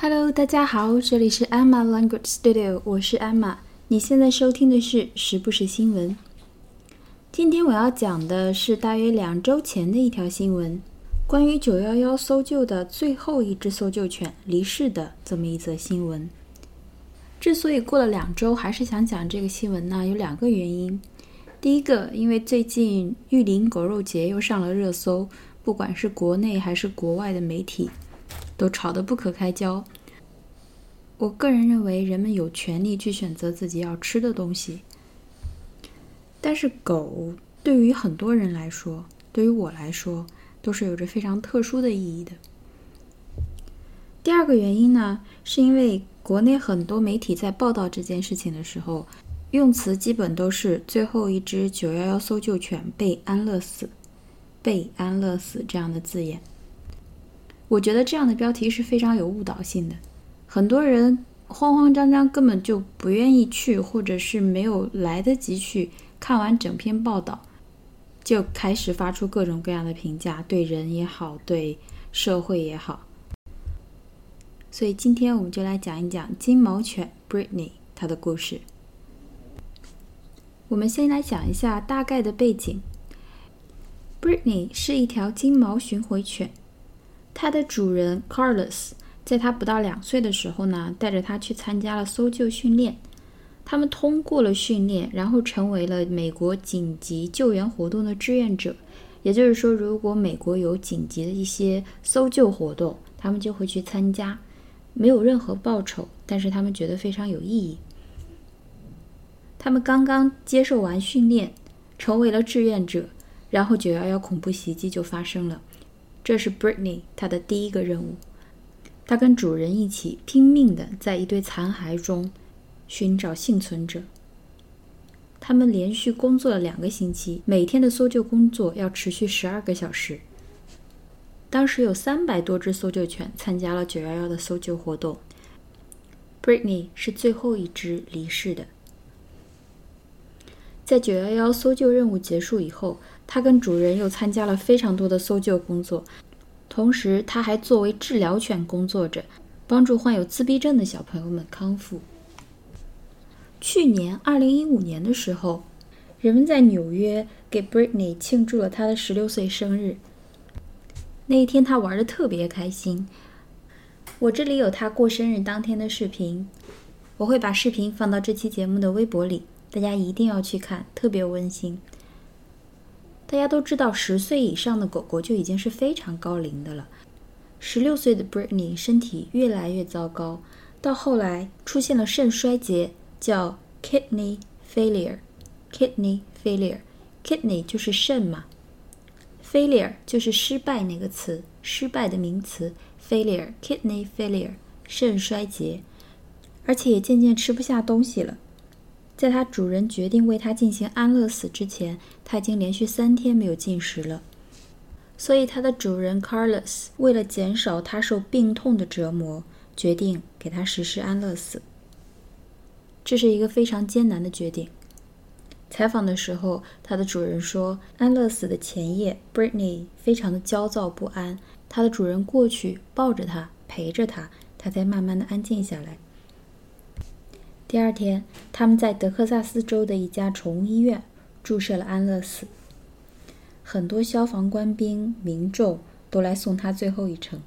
Hello，大家好，这里是 Emma Language Studio，我是 Emma。你现在收听的是时不时新闻。今天我要讲的是大约两周前的一条新闻，关于九幺幺搜救的最后一只搜救犬离世的这么一则新闻。之所以过了两周还是想讲这个新闻呢，有两个原因。第一个，因为最近玉林狗肉节又上了热搜，不管是国内还是国外的媒体。都吵得不可开交。我个人认为，人们有权利去选择自己要吃的东西。但是，狗对于很多人来说，对于我来说，都是有着非常特殊的意义的。第二个原因呢，是因为国内很多媒体在报道这件事情的时候，用词基本都是“最后一只九幺幺搜救犬被安乐死”“被安乐死”这样的字眼。我觉得这样的标题是非常有误导性的，很多人慌慌张张，根本就不愿意去，或者是没有来得及去看完整篇报道，就开始发出各种各样的评价，对人也好，对社会也好。所以今天我们就来讲一讲金毛犬 Britney 它的故事。我们先来讲一下大概的背景，Britney 是一条金毛巡回犬。它的主人 Carlos 在它不到两岁的时候呢，带着它去参加了搜救训练。他们通过了训练，然后成为了美国紧急救援活动的志愿者。也就是说，如果美国有紧急的一些搜救活动，他们就会去参加，没有任何报酬，但是他们觉得非常有意义。他们刚刚接受完训练，成为了志愿者，然后九幺幺恐怖袭击就发生了。这是 Britney 她的第一个任务，她跟主人一起拼命的在一堆残骸中寻找幸存者。他们连续工作了两个星期，每天的搜救工作要持续十二个小时。当时有三百多只搜救犬参加了九幺幺的搜救活动，Britney 是最后一只离世的。在九幺幺搜救任务结束以后。他跟主人又参加了非常多的搜救工作，同时他还作为治疗犬工作着，帮助患有自闭症的小朋友们康复。去年二零一五年的时候，人们在纽约给 Britney 庆祝了她的十六岁生日。那一天，他玩的特别开心。我这里有他过生日当天的视频，我会把视频放到这期节目的微博里，大家一定要去看，特别温馨。大家都知道，十岁以上的狗狗就已经是非常高龄的了。十六岁的 Brittany 身体越来越糟糕，到后来出现了肾衰竭，叫 kidney failure。kidney failure，kidney 就是肾嘛，failure 就是失败那个词，失败的名词 failure，kidney failure，肾衰竭，而且也渐渐吃不下东西了。在它主人决定为它进行安乐死之前，它已经连续三天没有进食了。所以，它的主人 Carlos 为了减少它受病痛的折磨，决定给它实施安乐死。这是一个非常艰难的决定。采访的时候，它的主人说，安乐死的前夜，Britney 非常的焦躁不安。它的主人过去抱着它，陪着它，它才慢慢的安静下来。第二天，他们在德克萨斯州的一家宠物医院注射了安乐死。很多消防官兵、民众都来送他最后一程。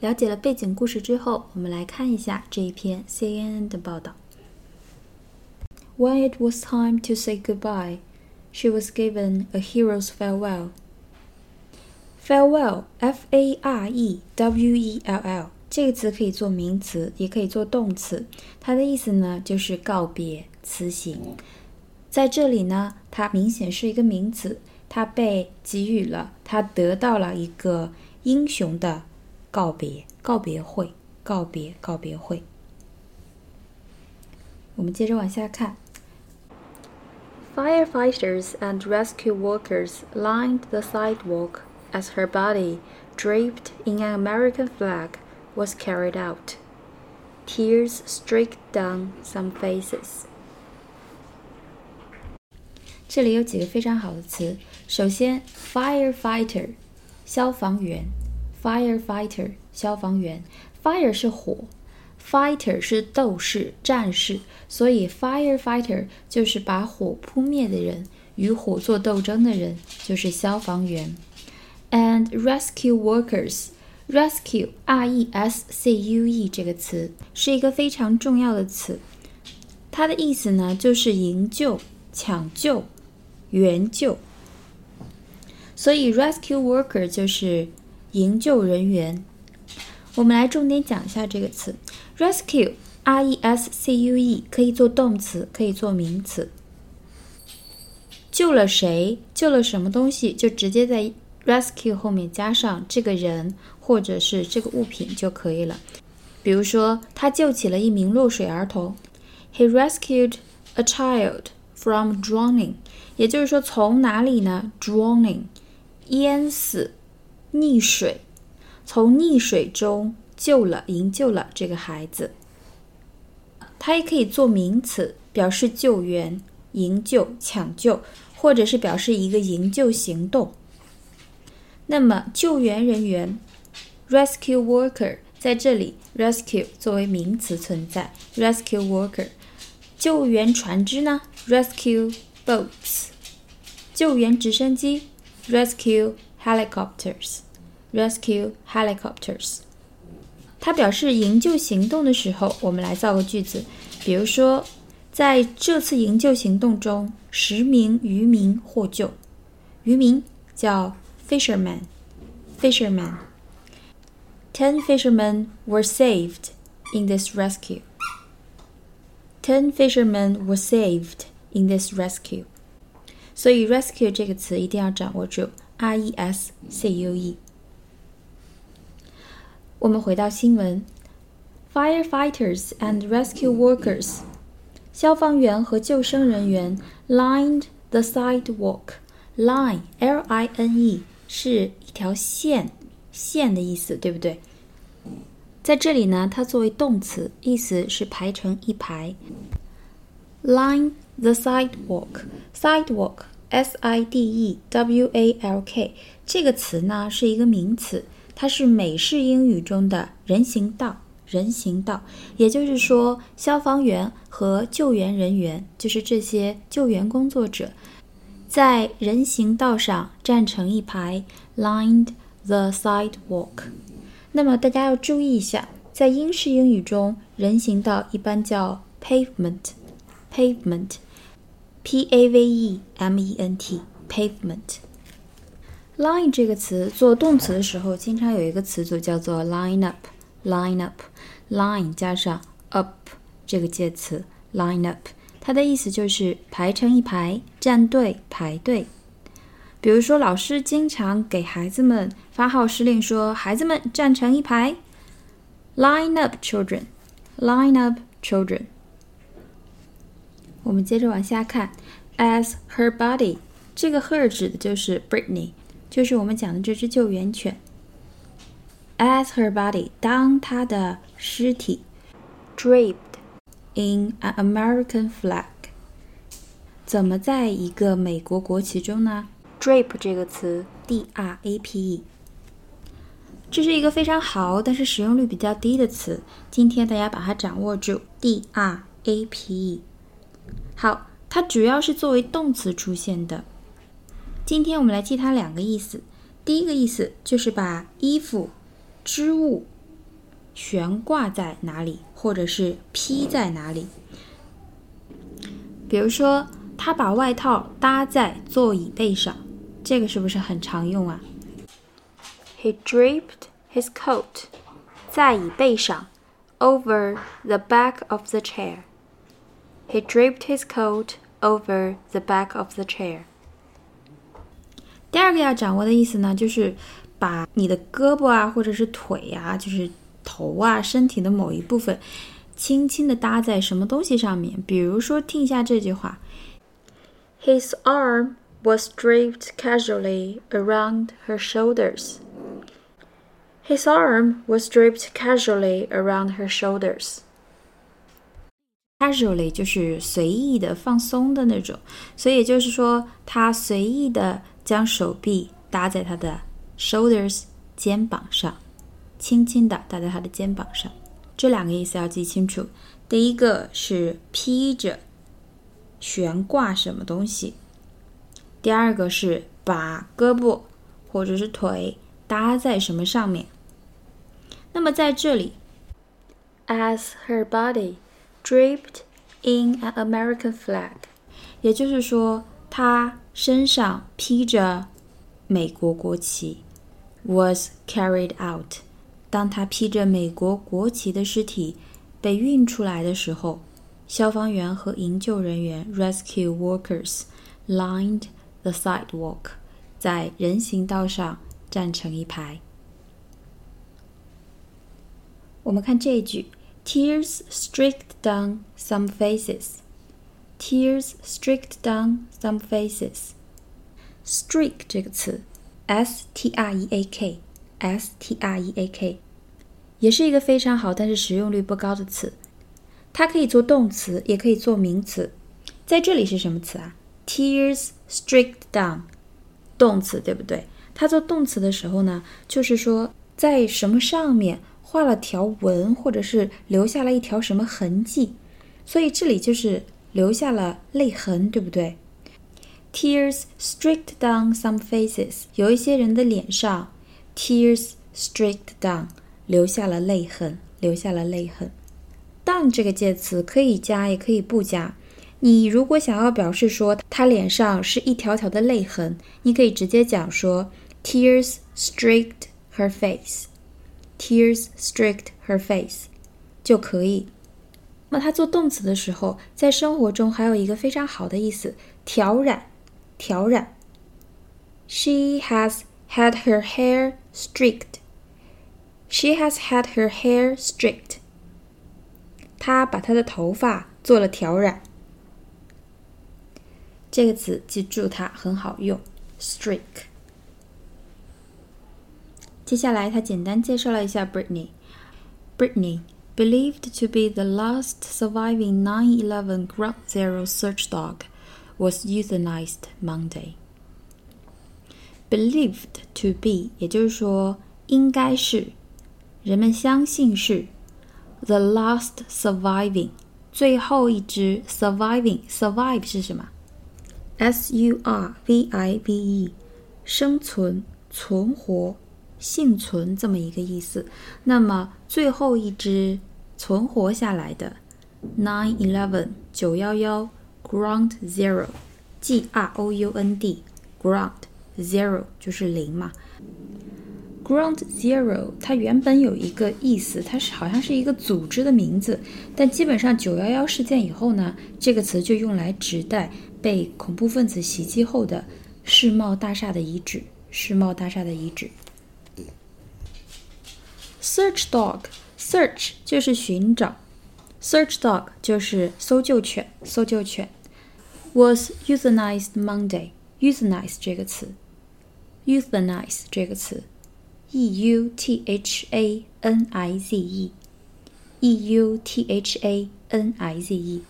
了解了背景故事之后，我们来看一下这一篇 CNN 的报道。When it was time to say goodbye, she was given a hero's farewell. Farewell, F-A-R-E-W-E-L-L。这个词可以做名词，也可以做动词。它的意思呢，就是告别、辞行。在这里呢，它明显是一个名词，它被给予了，它得到了一个英雄的告别、告别会、告别、告别会。我们接着往下看。Firefighters and rescue workers lined the sidewalk as her body, draped in an American flag, was carried out. Tears streaked down some faces. 这里有几个非常好的词。首先，firefighter，消防员 firefighter 消防员，fire 是火，fighter 是斗士、战士，所以 firefighter 就是把火扑灭的人，与火做斗争的人，就是消防员。And rescue workers，rescue Rescue，R-E-S-C-U-E 这个词是一个非常重要的词，它的意思呢就是营救、抢救、援救。所以 rescue worker 就是营救人员。我们来重点讲一下这个词，rescue，r e s c u e，可以做动词，可以做名词。救了谁？救了什么东西？就直接在 rescue 后面加上这个人或者是这个物品就可以了。比如说，他救起了一名落水儿童，He rescued a child from drowning。也就是说，从哪里呢？drowning。淹死、溺水，从溺水中救了、营救了这个孩子。它也可以做名词，表示救援、营救、抢救，或者是表示一个营救行动。那么，救援人员 （rescue worker） 在这里，rescue 作为名词存在，rescue worker。救援船只呢？rescue boats。救援直升机。Rescue helicopters, rescue helicopters。它表示营救行动的时候，我们来造个句子。比如说，在这次营救行动中，十名渔民获救。渔民叫 fisherman, fisherman. Ten fishermen were saved in this rescue. Ten fishermen were saved in this rescue. 所以，rescue 这个词一定要掌握住，r e s c u e。我们回到新闻，firefighters and rescue workers，消防员和救生人员 lined the sidewalk。line l i n e 是一条线， 线的意思，对不对？在这里呢，它作为动词，意思是排成一排。line the sidewalk。sidewalk S I D E W A L K 这个词呢是一个名词，它是美式英语中的人行道。人行道，也就是说，消防员和救援人员，就是这些救援工作者，在人行道上站成一排，lined the sidewalk。那么大家要注意一下，在英式英语中，人行道一般叫 pavement，pavement。P A V E M E N T pavement。line 这个词做动词的时候，经常有一个词组叫做 line up。line up line 加上 up 这个介词 line up，它的意思就是排成一排，站队排队。比如说，老师经常给孩子们发号施令，说：“孩子们站成一排，line up children。line up children。”我们接着往下看，as her body，这个 her 指的就是 Britney，就是我们讲的这只救援犬。as her body，当她的尸体 draped in an American flag，怎么在一个美国国旗中呢？drape 这个词，d r a p e，这是一个非常好，但是使用率比较低的词。今天大家把它掌握住，d r a p e。好，它主要是作为动词出现的。今天我们来记它两个意思。第一个意思就是把衣服、织物悬挂在哪里，或者是披在哪里。比如说，他把外套搭在座椅背上，这个是不是很常用啊？He draped his coat 在椅背上，over the back of the chair。He draped his coat over the back of the chair. 第二个要掌握的意思呢，就是把你的胳膊啊，或者是腿啊，就是头啊，身体的某一部分，轻轻的搭在什么东西上面。比如说，听一下这句话：His arm was draped casually around her shoulders. His arm was draped casually around her shoulders. Casually 就是随意的、放松的那种，所以就是说，他随意的将手臂搭在他的 shoulders 肩膀上，轻轻的搭在他的肩膀上。这两个意思要记清楚。第一个是披着、悬挂什么东西；第二个是把胳膊或者是腿搭在什么上面。那么在这里，as her body draped in an American flag，也就是说，她身上披着美国国旗，was carried out。当她披着美国国旗的尸体。被运出来的时候，消防员和营救人员 （rescue workers） lined the sidewalk，在人行道上站成一排。我们看这一句：Tears streaked down some faces. Tears streaked down some faces. Streak 这个词，s t r e a k，s t r e a k。也是一个非常好，但是使用率不高的词。它可以做动词，也可以做名词。在这里是什么词啊？Tears streaked down，动词，对不对？它做动词的时候呢，就是说在什么上面画了条纹，或者是留下了一条什么痕迹。所以这里就是留下了泪痕，对不对？Tears streaked down some faces，有一些人的脸上，tears streaked down。留下了泪痕，留下了泪痕。down 这个介词可以加，也可以不加。你如果想要表示说他脸上是一条条的泪痕，你可以直接讲说 tears streaked her face。tears streaked her face 就可以。那它做动词的时候，在生活中还有一个非常好的意思，挑染，挑染。She has had her hair streaked. She has had her hair streaked. 她把她的头发做了挑染。这个词记住它很好用，streak。接下来，他简单介绍了一下 Britney。Britney, believed to be the last surviving 9/11 Ground Zero search dog, was euthanized Monday. Believed to be，也就是说应该是。人们相信是 the last surviving 最后一只 surviving survive 是什么 ？S U R V I V E 生存、存活、幸存这么一个意思。那么最后一只存活下来的 nine eleven 九幺幺 ground zero G R O U N D ground zero 就是零嘛。Ground Zero，它原本有一个意思，它是好像是一个组织的名字，但基本上九幺幺事件以后呢，这个词就用来指代被恐怖分子袭击后的世贸大厦的遗址。世贸大厦的遗址。Search Dog，Search 就是寻找，Search Dog 就是搜救犬，搜救犬。Was euthanized Monday，euthanize 这个词，euthanize 这个词。e u t h a n i z e，e u t h a n i z e，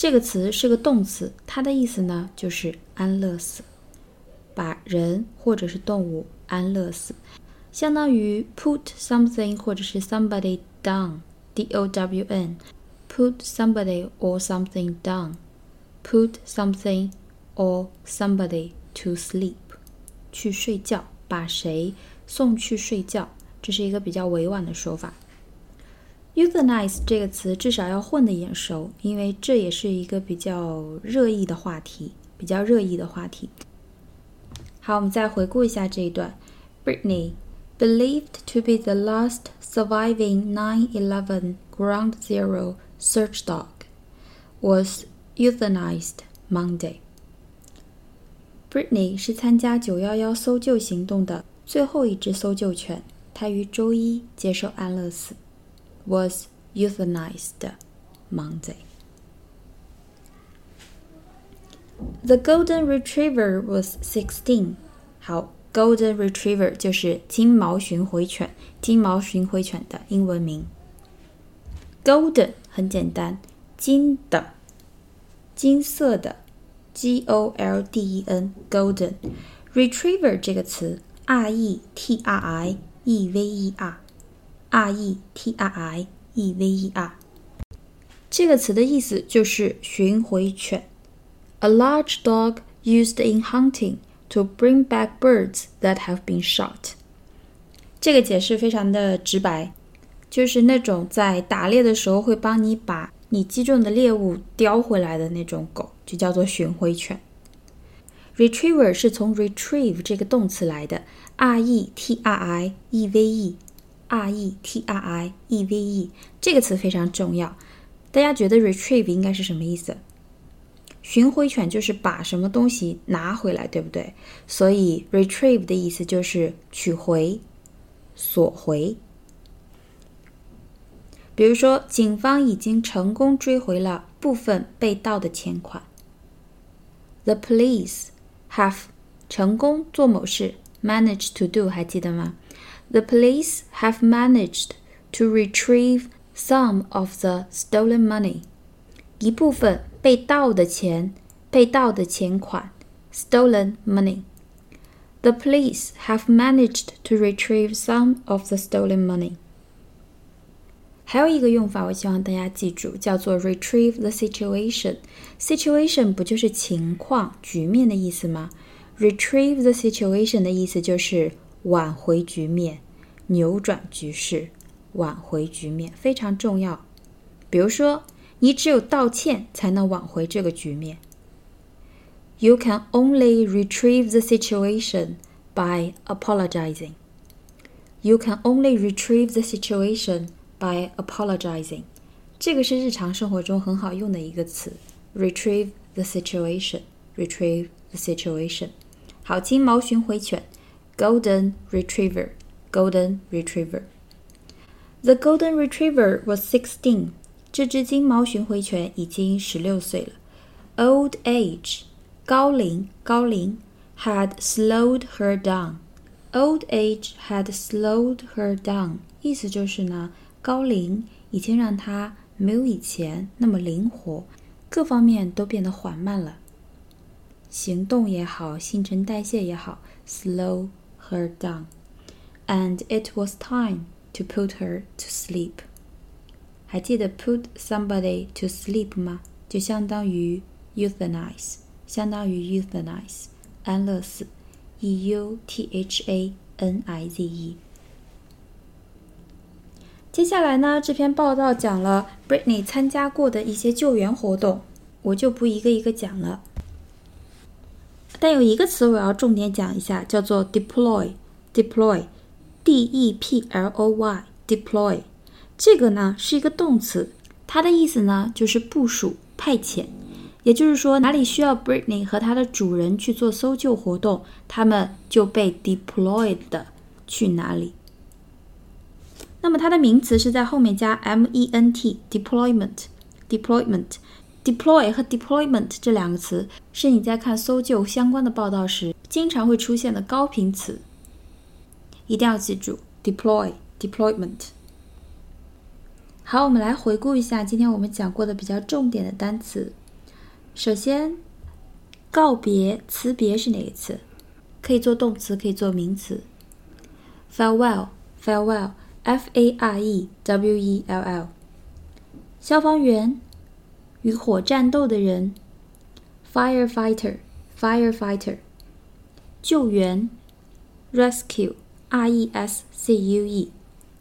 这个词是个动词，它的意思呢就是安乐死，把人或者是动物安乐死，相当于 put something 或者是 somebody down，d o w n，put somebody or something down，put something or somebody to sleep，去睡觉。把谁送去睡觉，这是一个比较委婉的说法。euthanize 这个词至少要混的眼熟，因为这也是一个比较热议的话题，比较热议的话题。好，我们再回顾一下这一段。Britney believed to be the last surviving 9/11 Ground Zero search dog was euthanized Monday. Britney 是参加九幺幺搜救行动的最后一只搜救犬，它于周一接受安乐死 ，was euthanized Monday. The golden retriever was sixteen. 好，golden retriever 就是金毛巡回犬，金毛巡回犬的英文名。Golden 很简单，金的，金色的。G O L D E N golden retriever 这个词 r e t r i e v e Retriever 这个词的意思就是巡回犬。A large dog used in hunting to bring back birds that have been shot。这个解释非常的直白，就是那种在打猎的时候会帮你把你击中的猎物叼回来的那种狗，就叫做巡回犬。Retriever 是从 retrieve 这个动词来的，retrieve R e t r i e v e 这个词非常重要。大家觉得 retrieve 应该是什么意思？巡回犬就是把什么东西拿回来，对不对？所以 retrieve 的意思就是取回、索回。比如说，警方已经成功追回了部分被盗的钱款。The police have 成功做某事，manage to do，还记得吗 ？The police have managed to retrieve some of the stolen money，一部分被盗的钱，被盗的钱款，stolen money。The police have managed to retrieve some of the stolen money. 还有一个用法，我希望大家记住，叫做 retrieve the situation。situation 不就是情况、局面的意思吗？retrieve the situation 的意思就是 挽回局面、扭转局势、挽回局面，非常重要。比如说，你只有道歉才能挽回这个局面。You can only retrieve the situation by apologizing. You can only retrieve the situation by apologizing，这个是日常生活中很好用的一个词，retrieve the situation，retrieve the situation。好，金毛巡回犬 ，golden retriever，golden retriever。The golden retriever was sixteen。这只金毛巡回犬已经十六岁了。Old age，高龄，高龄，had slowed her down。Old age had slowed her down，意思就是呢。高龄已经让他没有以前那么灵活，各方面都变得缓慢了。行动也好，新陈代谢也好，slow her down。And it was time to put her to sleep。还记得 put somebody to sleep 吗？就相当于 euthanize，相当于 euthanize，安乐死，e u t h a n i z e。接下来呢，这篇报道讲了 Britney 参加过的一些救援活动，我就不一个一个讲了。 但有一个词我要重点讲一下，叫做 deploy。deploy，d-e-p-l-o-y，deploy。这个呢是一个动词，它的意思呢就是部署、派遣。也就是说，哪里需要 Britney 和它的主人去做搜救活动，他们就被 deployed 去哪里。那么它的名词是在后面加 ment，deployment，deployment deploy 和 deployment 这两个词是你在看搜救相关的报道时经常会出现的高频词，一定要记住 deploy deployment。好，我们来回顾一下今天我们讲过的比较重点的单词。首先，告别、辞别是哪个词？可以做动词，可以做名词。farewell，farewell，f a r e w e l l。消防员与火战斗的人，firefighter，firefighter，救援，rescue，R E S C U E，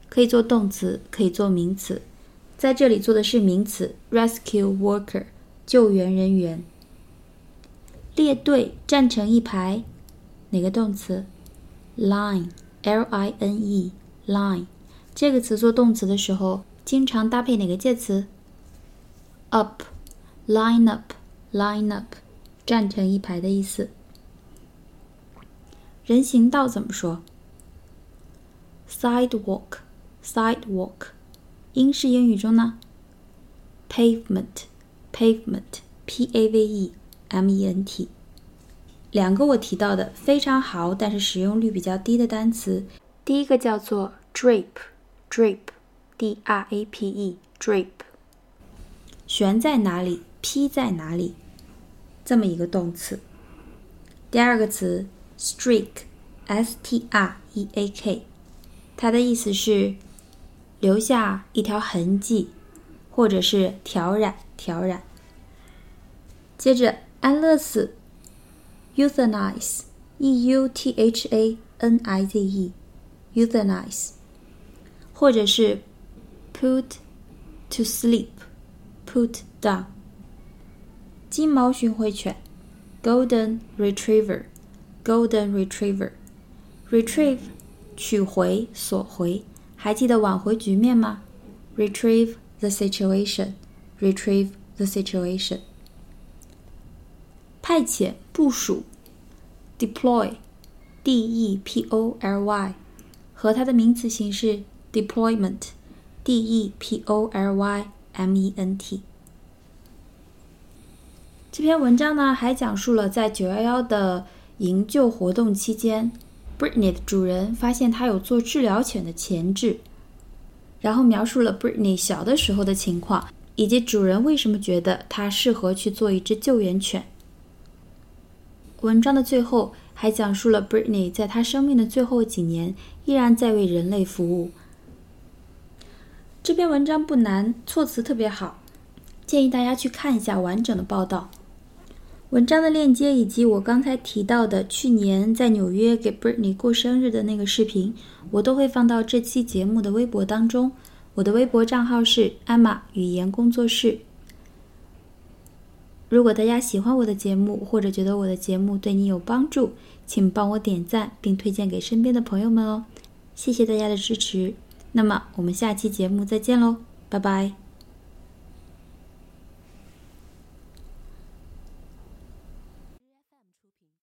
可以做动词，可以做名词，在这里做的是名词，rescue worker，救援人员。列队，站成一排，哪个动词？line，L I N E，line。这个词做动词的时候，经常搭配哪个介词？up，line up，line up，站成一排的意思。人行道怎么说？sidewalk，sidewalk。英式英语中呢？pavement，pavement，p a v e m e n t。两个我提到的非常好，但是使用率比较低的单词，第一个叫做 drape。drape，d r a p e，drape，悬在哪里，披在哪里，这么一个动词。第二个词，streak，S T R E A K，它的意思是留下一条痕迹，或者是挑染、挑染。接着，安乐死，euthanize，E U T H A N I Z E，euthanize，或者是 put to sleep sleep，put down。金毛巡回犬，Golden Retriever，Golden Retriever。Retrieve，取回、索回，还记得挽回局面吗？Retrieve the situation，Retrieve the situation。派遣、部署，Deploy，D-E-P-O-L-Y，和它的名词形式 M E N T。这篇文章呢，还讲述了在九幺幺的营救活动期间。Britney 的主人发现它有做治疗犬的潜质，然后描述了 Britney 小的时候的情况，以及主人为什么觉得它适合去做一只救援犬。文章的最后还讲述了 Britney 在她生命的最后几年依然在为人类服务。这篇文章不难，措辞特别好，建议大家去看一下完整的报道。文章的链接以及我刚才提到的去年在纽约给 Britney 过生日的那个视频，我都会放到这期节目的微博当中。我的微博账号是艾玛语言工作室。如果大家喜欢我的节目，或者觉得我的节目对你有帮助，请帮我点赞并推荐给身边的朋友们哦。谢谢大家的支持。那么我们下期节目再见喽，拜拜。